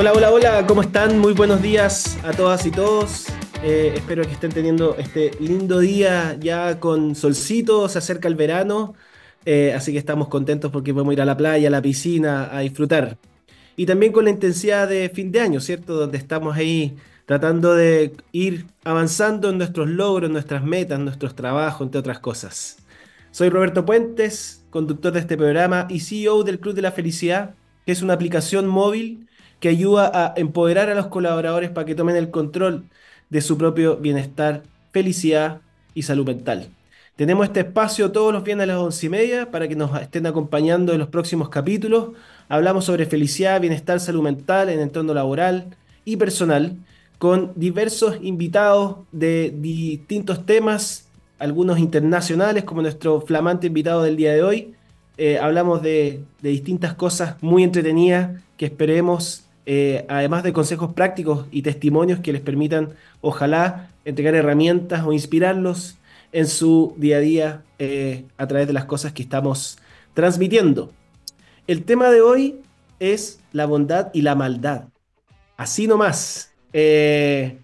Hola, hola, hola, ¿cómo están? Muy buenos días a todas y todos. Eh, espero que estén teniendo este lindo día ya con solcito, se acerca el verano, eh, así que estamos contentos porque podemos ir a la playa, a la piscina, a disfrutar. Y también con la intensidad de fin de año, ¿cierto? Donde estamos ahí tratando de ir avanzando en nuestros logros, nuestras metas, nuestros trabajos, entre otras cosas. Soy Roberto Puentes, conductor de este programa y CEO del Club de la Felicidad, que es una aplicación móvil que ayuda a empoderar a los colaboradores para que tomen el control de su propio bienestar, felicidad y salud mental. Tenemos este espacio todos los viernes a las once y media para que nos estén acompañando en los próximos capítulos. Hablamos sobre felicidad, bienestar, salud mental en entorno laboral y personal, con diversos invitados de distintos temas, algunos internacionales, como nuestro flamante invitado del día de hoy. Eh, hablamos de, de distintas cosas muy entretenidas que esperemos eh, además de consejos prácticos y testimonios que les permitan, ojalá, entregar herramientas o inspirarlos en su día a día eh, a través de las cosas que estamos transmitiendo. El tema de hoy es la bondad y la maldad. Así nomás. Eh,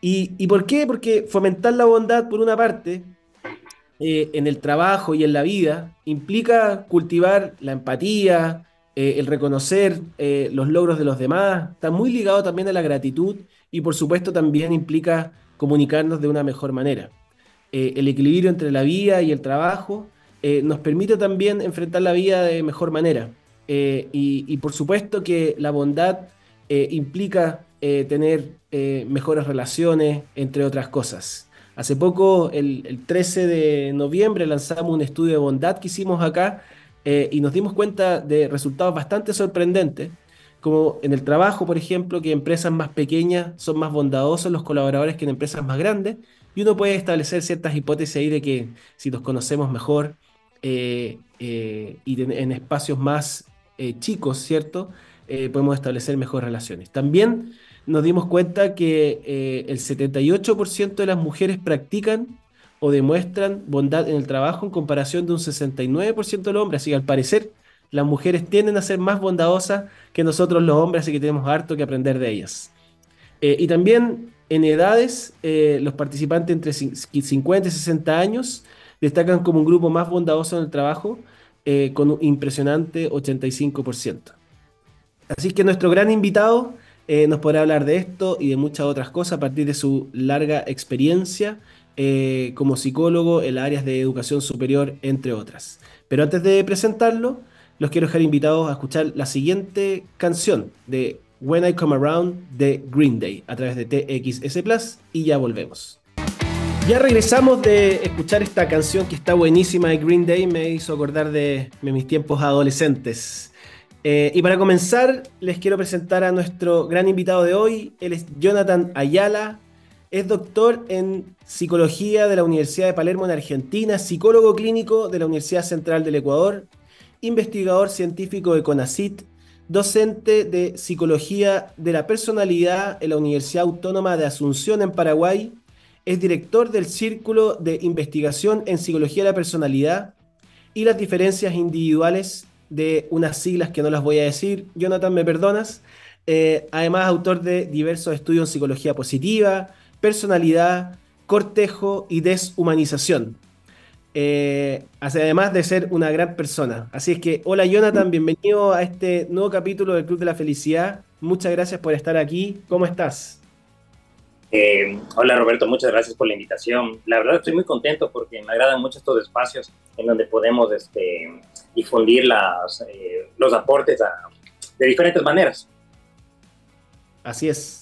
y, ¿Y por qué? Porque fomentar la bondad, por una parte, en el trabajo y en la vida, implica cultivar la empatía, eh, el reconocer eh, los logros de los demás, está muy ligado también a la gratitud y por supuesto también implica comunicarnos de una mejor manera. Eh, el equilibrio entre la vida y el trabajo nos permite también enfrentar la vida de mejor manera. Y, por supuesto que la bondad implica tener mejores relaciones, entre otras cosas. Hace poco, el, el 13 de noviembre, lanzamos un estudio de bondad que hicimos acá eh, y nos dimos cuenta de resultados bastante sorprendentes, como en el trabajo, por ejemplo, que empresas más pequeñas son más bondadosos los colaboradores que en empresas más grandes, y uno puede establecer ciertas hipótesis ahí de que si nos conocemos mejor eh, eh, y en espacios más chicos, ¿cierto? podemos establecer mejores relaciones. También nos dimos cuenta que el 78% de las mujeres practican o demuestran bondad en el trabajo en comparación de un 69% de los hombres. Así que al parecer las mujeres tienden a ser más bondadosas que nosotros los hombres, así que tenemos harto que aprender de ellas. Eh, y también en edades, eh, los participantes entre 50 y 60 años destacan como un grupo más bondadoso en el trabajo, eh, con un impresionante 85%. Así que nuestro gran invitado nos podrá hablar de esto y de muchas otras cosas a partir de su larga experiencia eh, como psicólogo en las áreas de educación superior, entre otras. Pero antes de presentarlo, los quiero dejar invitados a escuchar la siguiente canción de When I Come Around de Green Day a través de TXS Plus y ya volvemos. Ya regresamos de escuchar esta canción que está buenísima de Green Day, me hizo acordar de, mis tiempos adolescentes. Eh, y para comenzar, les quiero presentar a nuestro gran invitado de hoy. Él es Jonathan Ayala, es doctor en psicología de la Universidad de Palermo en Argentina, psicólogo clínico de la Universidad Central del Ecuador, investigador científico de CONACIT, docente de psicología de la personalidad en la Universidad Autónoma de Asunción en Paraguay, es director del Círculo de Investigación en Psicología de la Personalidad y las diferencias individuales de unas siglas que no las voy a decir. Jonathan, ¿me perdonas? Eh, además, autor de diversos estudios en psicología positiva, personalidad, cortejo y deshumanización. Eh, además de ser una gran persona. Así es que, hola Jonathan, bienvenido a este nuevo capítulo del Club de la Felicidad. Muchas gracias por estar aquí. ¿Cómo estás? Eh, hola Roberto, muchas gracias por la invitación. La verdad estoy muy contento porque me agradan mucho estos espacios en donde podemos este, difundir las, eh, los aportes de diferentes maneras. Así es,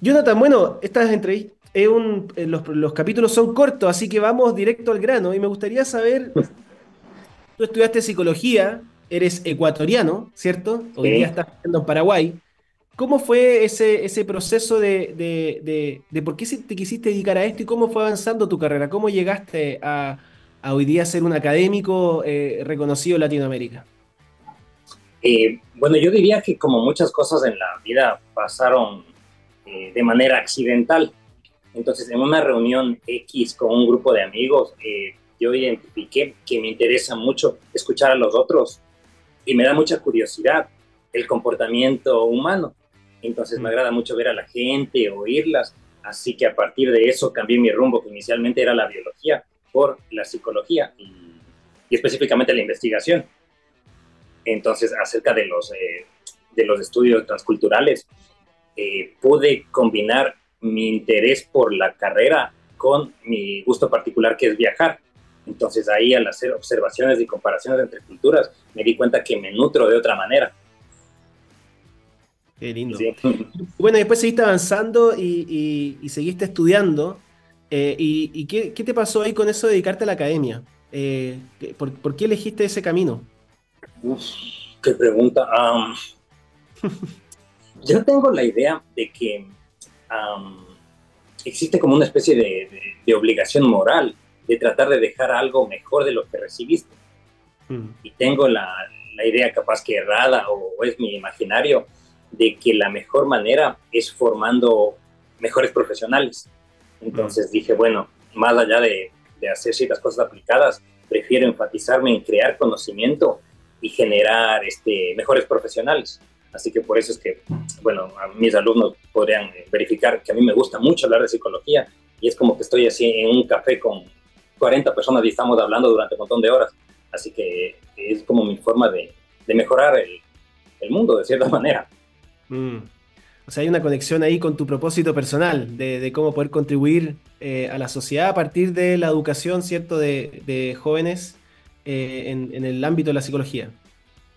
Jonathan, bueno, estas entrevistas, eh, los, capítulos son cortos, así que vamos directo al grano. Y me gustaría saber, tú estudiaste psicología, eres ecuatoriano, ¿cierto? Hoy día estás viviendo en Paraguay. ¿Cómo fue ese, ese proceso de, por qué te quisiste dedicar a esto y cómo fue avanzando tu carrera? ¿Cómo llegaste a, hoy día ser un académico eh, reconocido en Latinoamérica? Eh, bueno, yo diría que como muchas cosas en la vida pasaron eh, de manera accidental. Entonces, en una reunión X con un grupo de amigos, eh, yo identifiqué que me interesa mucho escuchar a los otros y me da mucha curiosidad el comportamiento humano. Entonces me Mm. agrada mucho ver a la gente, oírlas. Así que a partir de eso cambié mi rumbo, que inicialmente era la biología, por la psicología y, y específicamente la investigación. Entonces, acerca de los, eh, de los estudios transculturales, eh, pude combinar mi interés por la carrera con mi gusto particular, que es viajar. Entonces ahí al hacer observaciones y comparaciones entre culturas, me di cuenta que me nutro de otra manera. Qué lindo. ¿sí? Bueno, después seguiste avanzando y, y- y seguiste estudiando. eh, ¿y y qué, qué te pasó ahí con eso de dedicarte a la academia? Eh, ¿qué- por, por qué elegiste ese camino? Uf, qué pregunta. yo tengo la idea de que existe como una especie de, de- de obligación moral de tratar de dejar algo mejor de lo que recibiste. Mm, y tengo la, la idea capaz que errada o, o es mi imaginario de que la mejor manera es formando mejores profesionales. Entonces dije, bueno, más allá de, de hacer ciertas cosas aplicadas, prefiero enfatizarme en crear conocimiento y generar este, mejores profesionales. Así que por eso es que, bueno, a mis alumnos podrían eh, verificar que a mí me gusta mucho hablar de psicología y es como que estoy así en un café con 40 personas y estamos hablando durante un montón de horas. Así que es como mi forma de, de mejorar el, el mundo, de cierta manera. mm. O sea, hay una conexión ahí con tu propósito personal, de, de cómo poder contribuir eh, a la sociedad a partir de la educación, ¿cierto?, de, de jóvenes eh, en, en el ámbito de la psicología.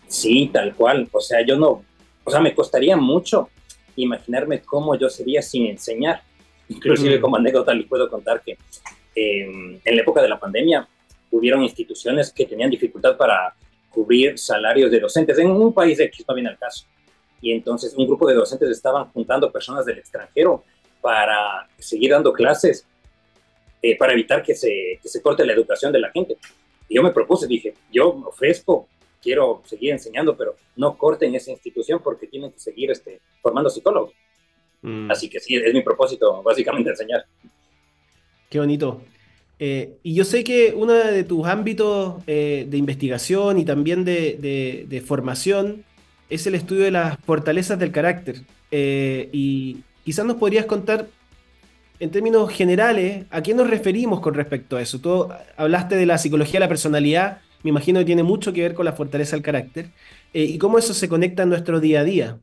Sí, tal cual. O sea, yo no, o sea, me costaría mucho imaginarme cómo yo sería sin enseñar. Inclusive como anécdota les puedo contar que eh, en la época de la pandemia hubieron instituciones que tenían dificultad para cubrir salarios de docentes en un país X, no viene al caso. Y entonces un grupo de docentes estaban juntando personas del extranjero para seguir dando clases, eh, para evitar que se, que se corte la educación de la gente. Y yo me propuse, dije, yo ofrezco, quiero seguir enseñando, pero no corten esa institución porque tienen que seguir este, formando psicólogos. Mm. Así que sí, es mi propósito, básicamente enseñar. Qué bonito. Eh, y yo sé que uno de tus ámbitos eh, de investigación y también de, de- de formación es el estudio de las fortalezas del carácter. Eh, y quizás nos podrías contar, en términos generales, a qué nos referimos con respecto a eso. Tú hablaste de la psicología de la personalidad, me imagino que tiene mucho que ver con la fortaleza del carácter, eh, y cómo eso se conecta en nuestro día a día.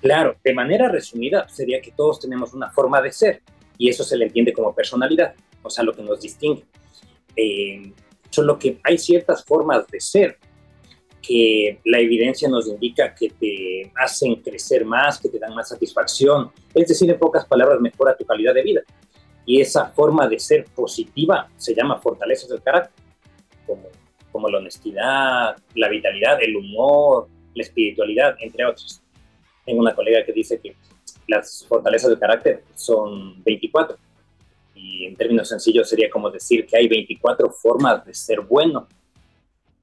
Claro, de manera resumida sería que todos tenemos una forma de ser y eso se le entiende como personalidad, o sea, lo que nos distingue. Eh, solo que hay ciertas formas de ser que la evidencia nos indica que te hacen crecer más, que te dan más satisfacción, es decir, en pocas palabras, mejora tu calidad de vida. Y esa forma de ser positiva se llama fortalezas del carácter, como, como la honestidad, la vitalidad, el humor, la espiritualidad, entre otros. Tengo una colega que dice que las fortalezas del carácter son 24. Y en términos sencillos sería como decir que hay 24 formas de ser bueno.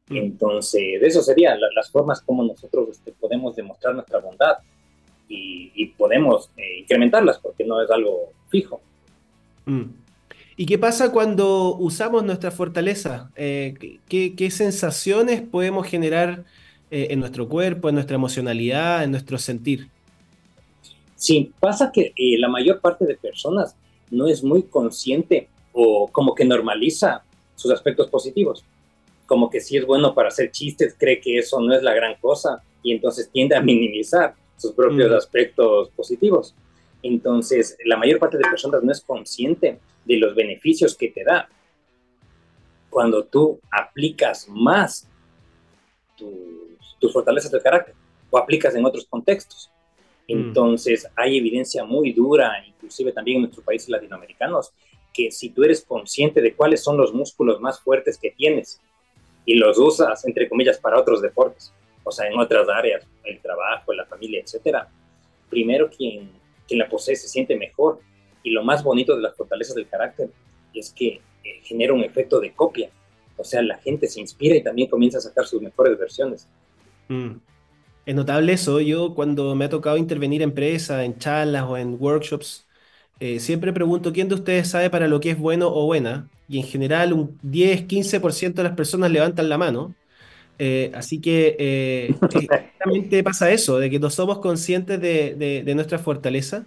Mm. Entonces, eso serían la- las formas como nosotros este, podemos demostrar nuestra bondad y, y podemos eh, incrementarlas porque no es algo fijo. Mm. ¿Y qué pasa cuando usamos nuestra fortaleza? Eh, ¿qué, qué sensaciones podemos generar eh, en nuestro cuerpo, en nuestra emocionalidad, en nuestro sentir? Sí, pasa que eh, la mayor parte de personas no es muy consciente o como que normaliza sus aspectos positivos. Como que si es bueno para hacer chistes, cree que eso no es la gran cosa y entonces tiende a minimizar sus propios Mm. aspectos positivos. Entonces, la mayor parte de personas no es consciente de los beneficios que te da cuando tú aplicas más tus, tus fortalezas de carácter o aplicas en otros contextos. Mm. Entonces, hay evidencia muy dura, inclusive también en nuestros países latinoamericanos, que si tú eres consciente de cuáles son los músculos más fuertes que tienes y los usas, entre comillas, para otros deportes, o sea, en otras áreas, el trabajo, la familia, etcétera, primero quien, quien la posee se siente mejor. Y lo más bonito de las fortalezas del carácter es que eh, genera un efecto de copia. O sea, la gente se inspira y también comienza a sacar sus mejores versiones. Mm. Es notable eso. Yo cuando me ha tocado intervenir en empresas, en charlas o en workshops, eh, siempre pregunto quién de ustedes sabe para lo que es bueno o buena. Y en general un 10-15% de las personas levantan la mano. Eh, así que eh, exactamente pasa eso, de que no somos conscientes de, de, nuestra fortaleza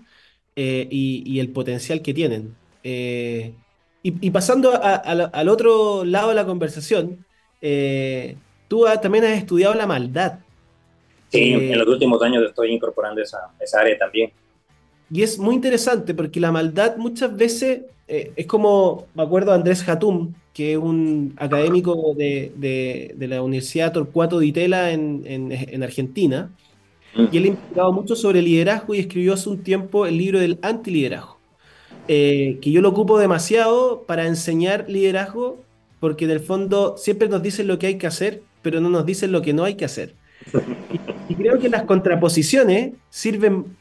eh, y, el potencial que tienen. Y, pasando al otro lado de la conversación, tú también has estudiado la maldad. Sí, en los últimos años estoy incorporando esa, esa área también. Y es muy interesante porque la maldad muchas veces es como, me acuerdo de Andrés Hatum, que es un académico de, la Universidad Torcuato Di Tella en, Argentina, y él ha investigado mucho sobre liderazgo y escribió hace un tiempo el libro del antiliderazgo, eh, que yo lo ocupo demasiado para enseñar liderazgo, porque en el fondo siempre nos dicen lo que hay que hacer, pero no nos dicen lo que no hay que hacer. Y, creo que las contraposiciones sirven,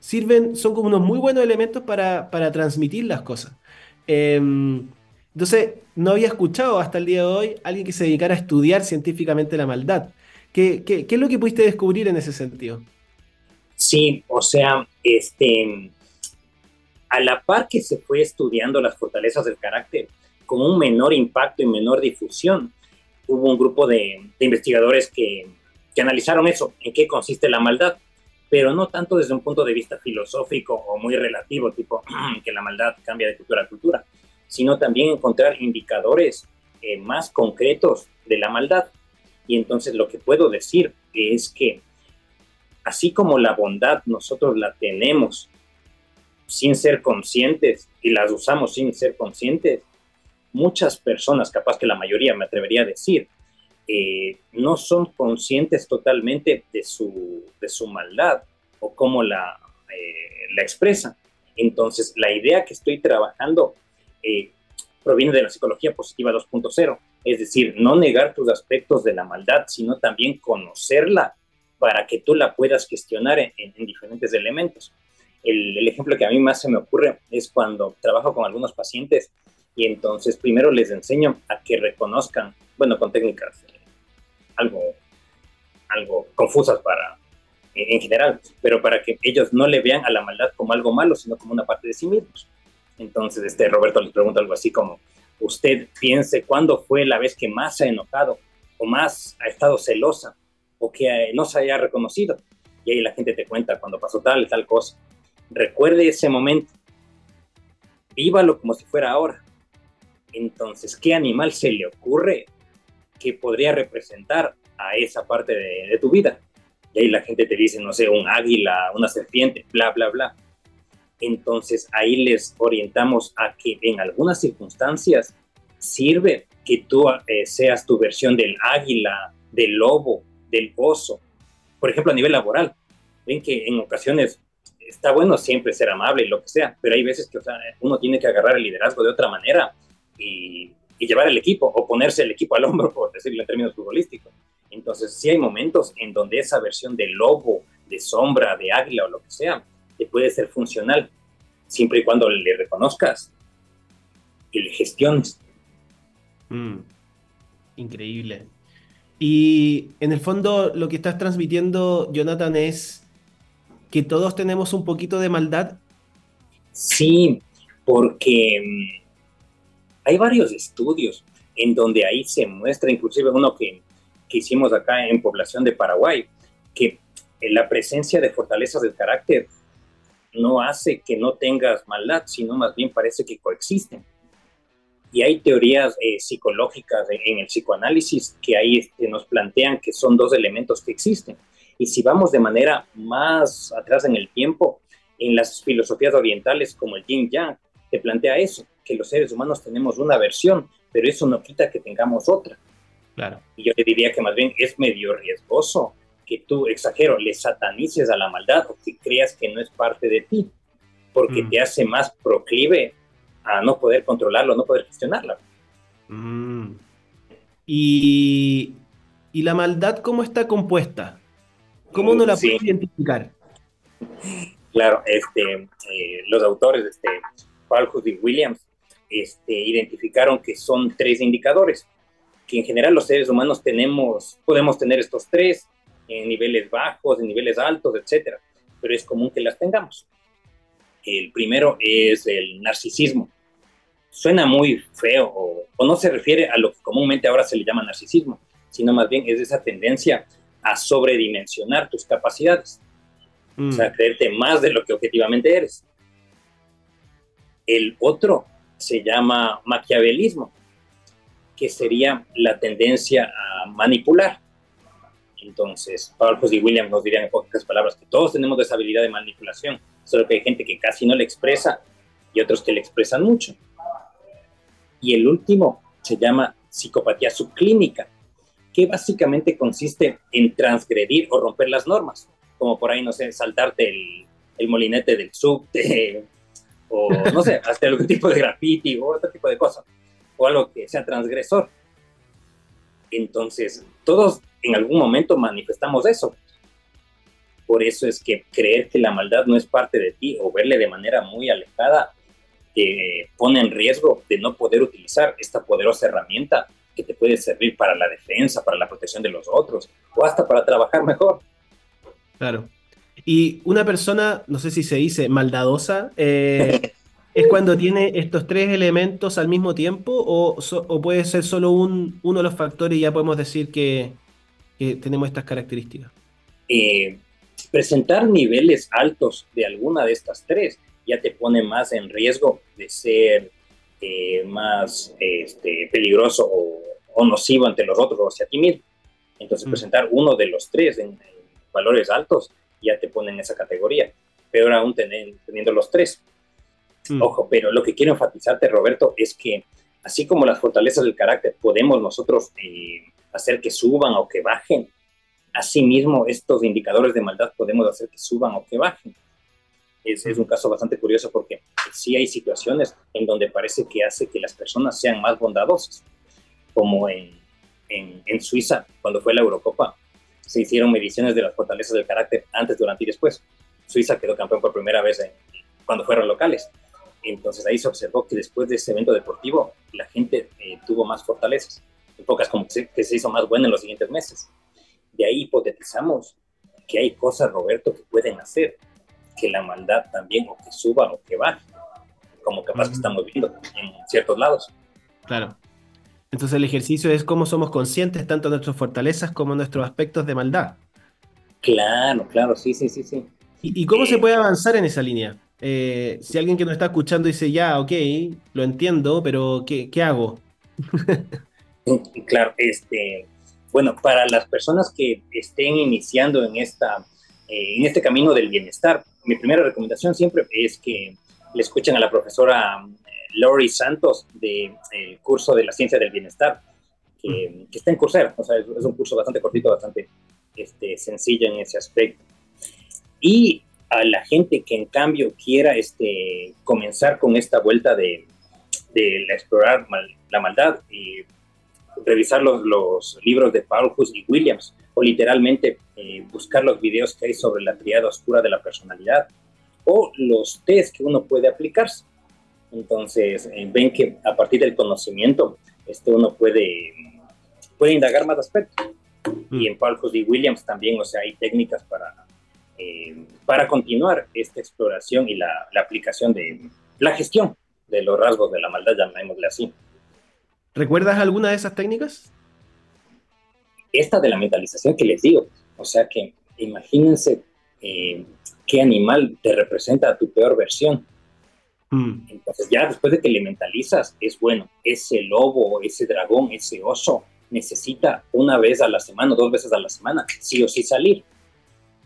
sirven, son como unos muy buenos elementos para, transmitir las cosas. Em, entonces, no había escuchado hasta el día de hoy alguien que se dedicara a estudiar científicamente la maldad. ¿Qué, es lo que pudiste descubrir en ese sentido? Sí, o sea, este, a la par que se fue estudiando las fortalezas del carácter con un menor impacto y menor difusión, hubo un grupo de, investigadores que analizaron eso, en qué consiste la maldad, pero no tanto desde un punto de vista filosófico o muy relativo, tipo que la maldad cambia de cultura a cultura, sino también encontrar indicadores eh, más concretos de la maldad. Y entonces lo que puedo decir es que así como la bondad nosotros la tenemos sin ser conscientes y las usamos sin ser conscientes, muchas personas, capaz que la mayoría me atrevería a decir, eh, no son conscientes totalmente de su, de su maldad o cómo la, eh, la expresan. Entonces, la idea que estoy trabajando eh, proviene de la psicología positiva 2.0, es decir, no negar tus aspectos de la maldad, sino también conocerla para que tú la puedas gestionar en, diferentes elementos. El, ejemplo que a mí más se me ocurre es cuando trabajo con algunos pacientes y entonces primero les enseño a que reconozcan, bueno, con técnicas eh, algo, algo confusas para, en general, pero para que ellos no le vean a la maldad como algo malo, sino como una parte de sí mismos. Entonces, este, Roberto les pregunta algo así como, usted piense cuándo fue la vez que más se ha enojado o más ha estado celosa o que no se haya reconocido. Y ahí la gente te cuenta cuando pasó tal y tal cosa. Recuerde ese momento. Vívalo como si fuera ahora. Entonces, ¿qué animal se le ocurre que podría representar a esa parte de, de tu vida? Y ahí la gente te dice, no sé, un águila, una serpiente, bla, bla, bla entonces ahí les orientamos a que en algunas circunstancias sirve que tú eh, seas tu versión del águila, del lobo, del oso. Por ejemplo, a nivel laboral, ven que en ocasiones está bueno siempre ser amable y lo que sea, pero hay veces que uno tiene que agarrar el liderazgo de otra manera y, y llevar el equipo o ponerse el equipo al hombro, por decirlo en términos futbolísticos. Entonces, sí hay momentos en donde esa versión de lobo, de sombra, de águila o lo que sea, te puede ser funcional, siempre y cuando le reconozcas y le gestiones. Mm, increíble. Y en el fondo lo que estás transmitiendo, Jonathan, es que todos tenemos un poquito de maldad. Sí, porque mm, hay varios estudios en donde ahí se muestra, inclusive uno que, que hicimos acá en población de Paraguay, que la presencia de fortalezas del carácter no hace que no tengas maldad, sino más bien parece que coexisten. Y hay teorías eh, psicológicas en el psicoanálisis que ahí este, nos plantean que son dos elementos que existen. Y si vamos de manera más atrás en el tiempo, en las filosofías orientales como el yin yang, te plantea eso, que los seres humanos tenemos una versión, pero eso no quita que tengamos otra. Claro. Y yo te diría que más bien es medio riesgoso que tú, exagero, le satanices a la maldad o que creas que no es parte de ti, porque mm. te hace más proclive a no poder controlarlo, no poder gestionarla. Mm. Y, y, la maldad cómo está compuesta? ¿Cómo uno la puede identificar? Claro, este, eh, los autores, este, Falcus y Williams, este, identificaron que son tres indicadores, que en general los seres humanos tenemos, podemos tener estos tres, en niveles bajos, en niveles altos, etcétera, pero es común que las tengamos. El primero es el narcisismo. Suena muy feo o, no se refiere a lo que comúnmente ahora se le llama narcisismo, sino más bien es esa tendencia a sobredimensionar tus capacidades. O sea, mm. creerte más de lo que objetivamente eres. El otro se llama maquiavelismo, que sería la tendencia a manipular. Entonces, Paul y William nos dirían en pocas palabras que todos tenemos esa habilidad de manipulación, solo que hay gente que casi no le expresa y otros que le expresan mucho. Y el último se llama psicopatía subclínica, que básicamente consiste en transgredir o romper las normas, como por ahí, no sé, saltarte el, el molinete del subte, o no sé, hacer algún tipo de graffiti o otro tipo de cosas, o algo que sea transgresor. Entonces, todos en algún momento manifestamos eso. Por eso es que creer que la maldad no es parte de ti o verle de manera muy alejada te pone en riesgo de no poder utilizar esta poderosa herramienta que te puede servir para la defensa, para la protección de los otros o hasta para trabajar mejor. Claro. Y una persona, no sé si se dice maldadosa, eh, ¿es cuando tiene estos tres elementos al mismo tiempo o, puede ser solo un, uno de los factores y ya podemos decir que, tenemos estas características? Eh, presentar niveles altos de alguna de estas tres ya te pone más en riesgo de ser eh, más este, peligroso o, nocivo ante los otros o hacia ti mismo. Entonces, mm. presentar uno de los tres en, valores altos ya te pone en esa categoría. Peor aún teniendo los tres. Mm. Ojo, pero lo que quiero enfatizarte, Roberto, es que así como las fortalezas del carácter podemos nosotros eh, hacer que suban o que bajen, asimismo estos indicadores de maldad podemos hacer que suban o que bajen es, es, un caso bastante curioso porque sí hay situaciones en donde parece que hace que las personas sean más bondadosas, como en, en, en Suiza, cuando fue la Eurocopa, se hicieron mediciones de las fortalezas del carácter antes, durante y después. Suiza quedó campeón por primera vez cuando fueron locales. Entonces ahí se observó que después de ese evento deportivo la gente eh, tuvo más fortalezas, en pocas como que se, que se hizo más buena en los siguientes meses. De ahí hipotetizamos que hay cosas, Roberto, que pueden hacer que la maldad también o que suba o que baje, como capaz que estamos viendo en ciertos lados. Claro. Entonces el ejercicio es cómo somos conscientes tanto de nuestras fortalezas como de nuestros aspectos de maldad. Claro, claro, sí, sí, sí, sí. ¿Y, cómo se eh, puede avanzar en esa línea? Eh, si alguien que nos está escuchando dice, ya, ok, lo entiendo, pero ¿qué, qué hago? claro, este, bueno, para las personas que estén iniciando en esta eh, en este camino del bienestar. Mi primera recomendación siempre es que le escuchen a la profesora eh, Lori Santos del curso de la ciencia del bienestar, que, está en Coursera. O sea, es, un curso bastante cortito, bastante este, sencillo en ese aspecto. Y a la gente que en cambio quiera este, comenzar con esta vuelta de, de explorar la maldad y revisar los, libros de Paul y Williams, o literalmente eh, buscar los videos que hay sobre la triada oscura de la personalidad, o los test que uno puede aplicarse. Entonces, eh, ven que a partir del conocimiento, este uno puede, puede indagar más aspectos. Y en Paul y Williams también, o sea, hay técnicas para, eh, para continuar esta exploración y la, la aplicación de la gestión de los rasgos de la maldad, llamémosle así. ¿Recuerdas alguna de esas técnicas? Esta de la mentalización que les digo, o sea que imagínense eh, qué animal te representa a tu peor versión. Hmm. Entonces ya después de que le mentalizas, es bueno, ese lobo, ese dragón, ese oso necesita una vez a la semana, dos veces a la semana, sí o sí salir.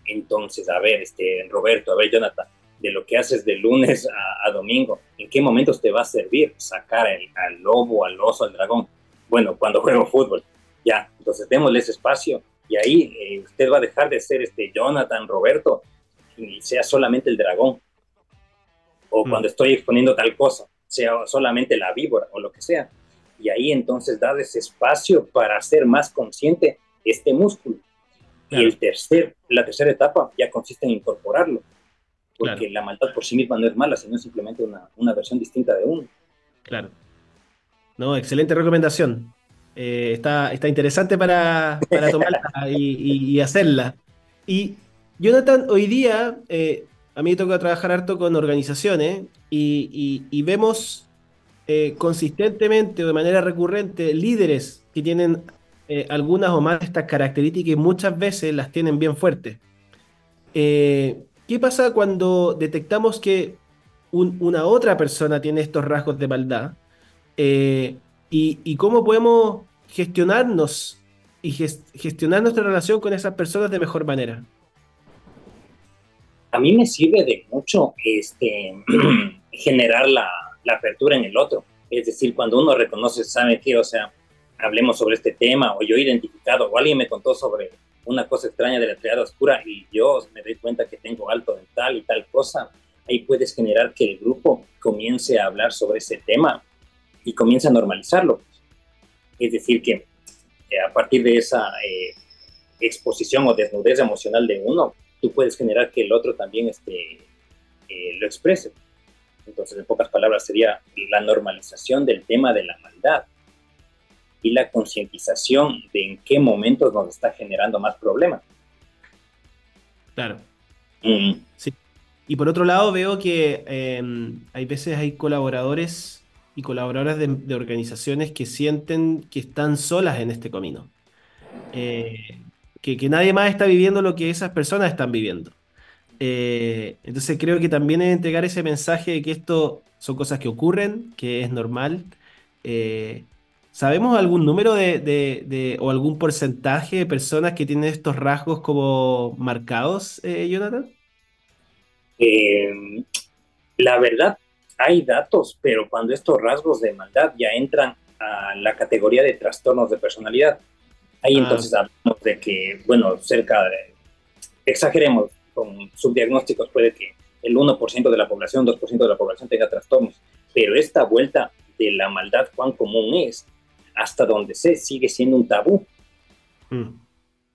Entonces, a ver, este, Roberto, a ver, Jonathan, de lo que haces de lunes a, domingo, ¿en qué momentos te va a servir sacar al lobo, al oso, al dragón? Bueno, cuando juego fútbol, ya, entonces démosle ese espacio y ahí eh, usted va a dejar de ser este Jonathan, Roberto, y sea solamente el dragón. O mm. cuando estoy exponiendo tal cosa, sea solamente la víbora o lo que sea. Y ahí entonces da ese espacio para hacer más consciente este músculo. Y el tercer, la tercera etapa ya consiste en incorporarlo porque la maldad por sí misma no es mala, sino simplemente una, una versión distinta de uno. Claro. No, excelente recomendación. Eh, está, está interesante para, para tomarla y, hacerla. Y Jonathan, hoy día eh, a mí me toca trabajar harto con organizaciones y, vemos eh, consistentemente o de manera recurrente líderes que tienen algunas o más de estas características y muchas veces las tienen bien fuertes. Eh, ¿qué pasa cuando detectamos que una otra persona tiene estos rasgos de maldad? Eh, y, cómo podemos gestionarnos y gestionar nuestra relación con esas personas de mejor manera? A mí me sirve de mucho este, generar la, la apertura en el otro. Es decir, cuando uno reconoce, sabe que, o sea, hablemos sobre este tema, o yo he identificado, o alguien me contó sobre una cosa extraña de la triada oscura y yo me doy cuenta que tengo alto en tal y tal cosa, ahí puedes generar que el grupo comience a hablar sobre ese tema y comience a normalizarlo. Es decir, que eh, a partir de esa eh, exposición o desnudez emocional de uno, tú puedes generar que el otro también este, eh, lo exprese. Entonces, en pocas palabras, sería la normalización del tema de la maldad y la concientización de en qué momentos nos está generando más problemas. Claro. Mm. Sí. Y por otro lado, veo que em, hay veces hay colaboradores y colaboradoras de, organizaciones que sienten que están solas en este camino. Eh, que, que, nadie más está viviendo lo que esas personas están viviendo. Eh, entonces creo que también es entregar ese mensaje de que esto son cosas que ocurren, que es normal. Eh, ¿Sabemos algún número de, o algún porcentaje de personas que tienen estos rasgos como marcados, eh, Jonathan? Em, la verdad, hay datos, pero cuando estos rasgos de maldad ya entran a la categoría de trastornos de personalidad, ahí ah. entonces hablamos de que, bueno, cerca de, exageremos, con subdiagnósticos puede que el 1% de la población, 2% de la población tenga trastornos, pero esta vuelta de la maldad cuán común es, hasta donde sé, sigue siendo un tabú. Mm.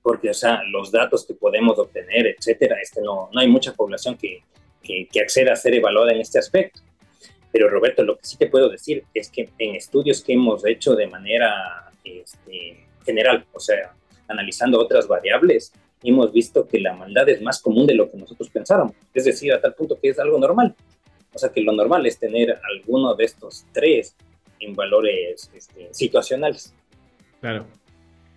Porque, o sea, los datos que podemos obtener, etcétera, este, no, no hay mucha población que, que, que acceda a ser evaluada en este aspecto. Pero Roberto, lo que sí te puedo decir es que en estudios que hemos hecho de manera este, general, o sea, analizando otras variables, hemos visto que la maldad es más común de lo que nosotros pensáramos. Es decir, a tal punto que es algo normal. O sea, que lo normal es tener alguno de estos tres en valores este, situacionales. Claro.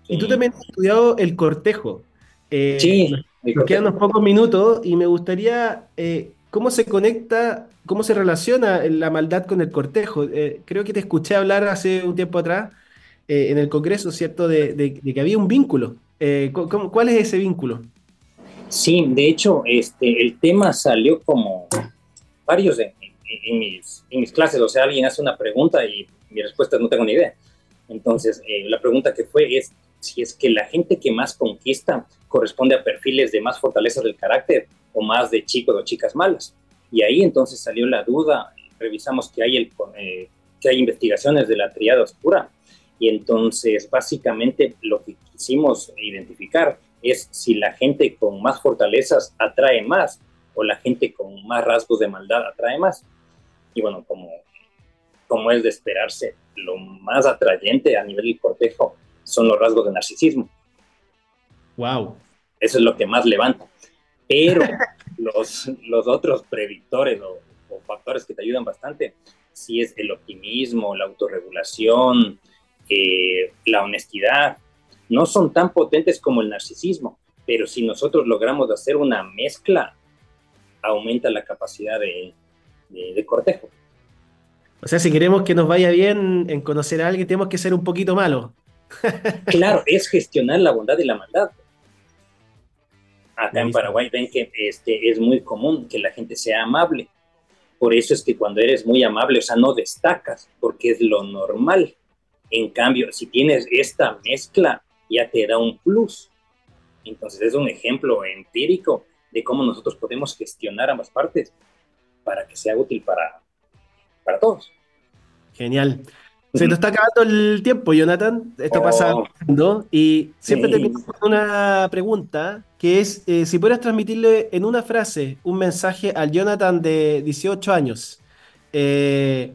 Y tú también has estudiado el cortejo. Eh, sí. Nos quedan unos pocos minutos y me gustaría eh, cómo se conecta, cómo se relaciona la maldad con el cortejo. Eh, creo que te escuché hablar hace un tiempo atrás en el Congreso, ¿cierto?, de, que había un vínculo. ¿Cuál es ese vínculo? Sí, de hecho, este, el tema salió como varios de, en, mis, en mis clases, o sea, alguien hace una pregunta y mi respuesta no tengo ni idea. Entonces, eh, la pregunta que fue es si es que la gente que más conquista corresponde a perfiles de más fortaleza del carácter o más de chicos o chicas malas. Y ahí entonces salió la duda, revisamos que hay, el, eh, que hay investigaciones de la triada oscura y entonces básicamente lo que quisimos identificar es si la gente con más fortalezas atrae más o la gente con más rasgos de maldad atrae más. Y bueno, como, como es de esperarse, lo más atrayente a nivel del cortejo son los rasgos de narcisismo. Wow. Eso es lo que más levanta. Pero los, los otros predictores o, factores que te ayudan bastante, si es el optimismo, la autorregulación, eh, la honestidad, no son tan potentes como el narcisismo, pero si nosotros logramos hacer una mezcla, aumenta la capacidad de, de, cortejo. O sea, si queremos que nos vaya bien en conocer a alguien, tenemos que ser un poquito malos. claro, es gestionar la bondad y la maldad. Acá en Paraguay ven que este, es muy común que la gente sea amable. Por eso es que cuando eres muy amable, o sea, no destacas, porque es lo normal. En cambio, si tienes esta mezcla, ya te da un plus. Entonces es un ejemplo empírico de cómo nosotros podemos gestionar ambas partes para que sea útil para, para todos. Genial. Se nos está acabando el tiempo, Jonathan. Está oh. pasando. Y siempre te con una pregunta, que es eh, si pudieras transmitirle en una frase un mensaje al Jonathan de 18 años eh,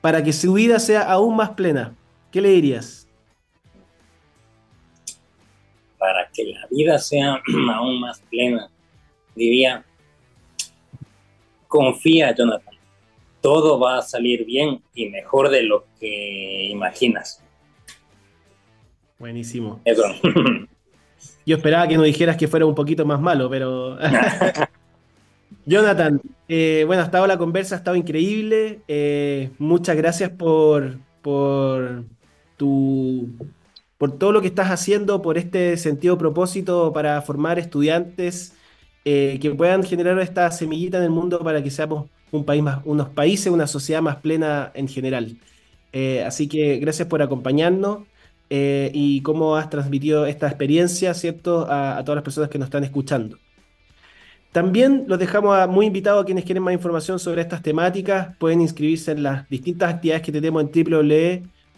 para que su vida sea aún más plena, ¿qué le dirías? Para que la vida sea aún más plena, diría, confía, Jonathan. Todo va a salir bien y mejor de lo que imaginas. Buenísimo. Eso. Yo esperaba que nos dijeras que fuera un poquito más malo, pero. Jonathan, eh, bueno, ha estado la conversa, ha estado increíble. Eh, muchas gracias por, por, tu, por todo lo que estás haciendo, por este sentido propósito para formar estudiantes eh, que puedan generar esta semillita en el mundo para que seamos un país más, unos países, una sociedad más plena en general. así que gracias por acompañarnos. y cómo has transmitido esta experiencia, ¿cierto?, a, a todas las personas que nos están escuchando. También los dejamos muy invitados a quienes quieren más información sobre estas temáticas. Pueden inscribirse en las distintas actividades que tenemos en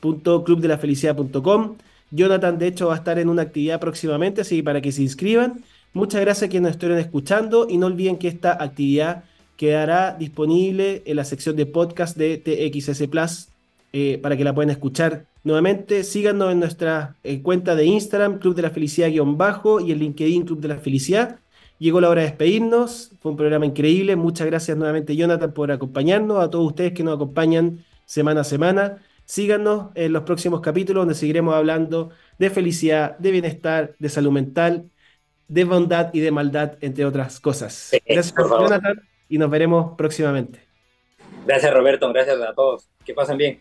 www.clubdelafelicidad.com. Jonathan, de hecho, va a estar en una actividad próximamente, así que para que se inscriban. Muchas gracias a quienes nos estuvieron escuchando y no olviden que esta actividad quedará disponible en la sección de podcast de TXS Plus eh, para que la puedan escuchar nuevamente. Síganos en nuestra eh, cuenta de Instagram, Club de la Felicidad-bajo y el LinkedIn Club de la Felicidad. Llegó la hora de despedirnos. Fue un programa increíble. Muchas gracias nuevamente, Jonathan, por acompañarnos. A todos ustedes que nos acompañan semana a semana. Síganos en los próximos capítulos donde seguiremos hablando de felicidad, de bienestar, de salud mental, de bondad y de maldad, entre otras cosas. Gracias, por Jonathan, y nos veremos próximamente. Gracias, Roberto. Gracias a todos. Que pasen bien.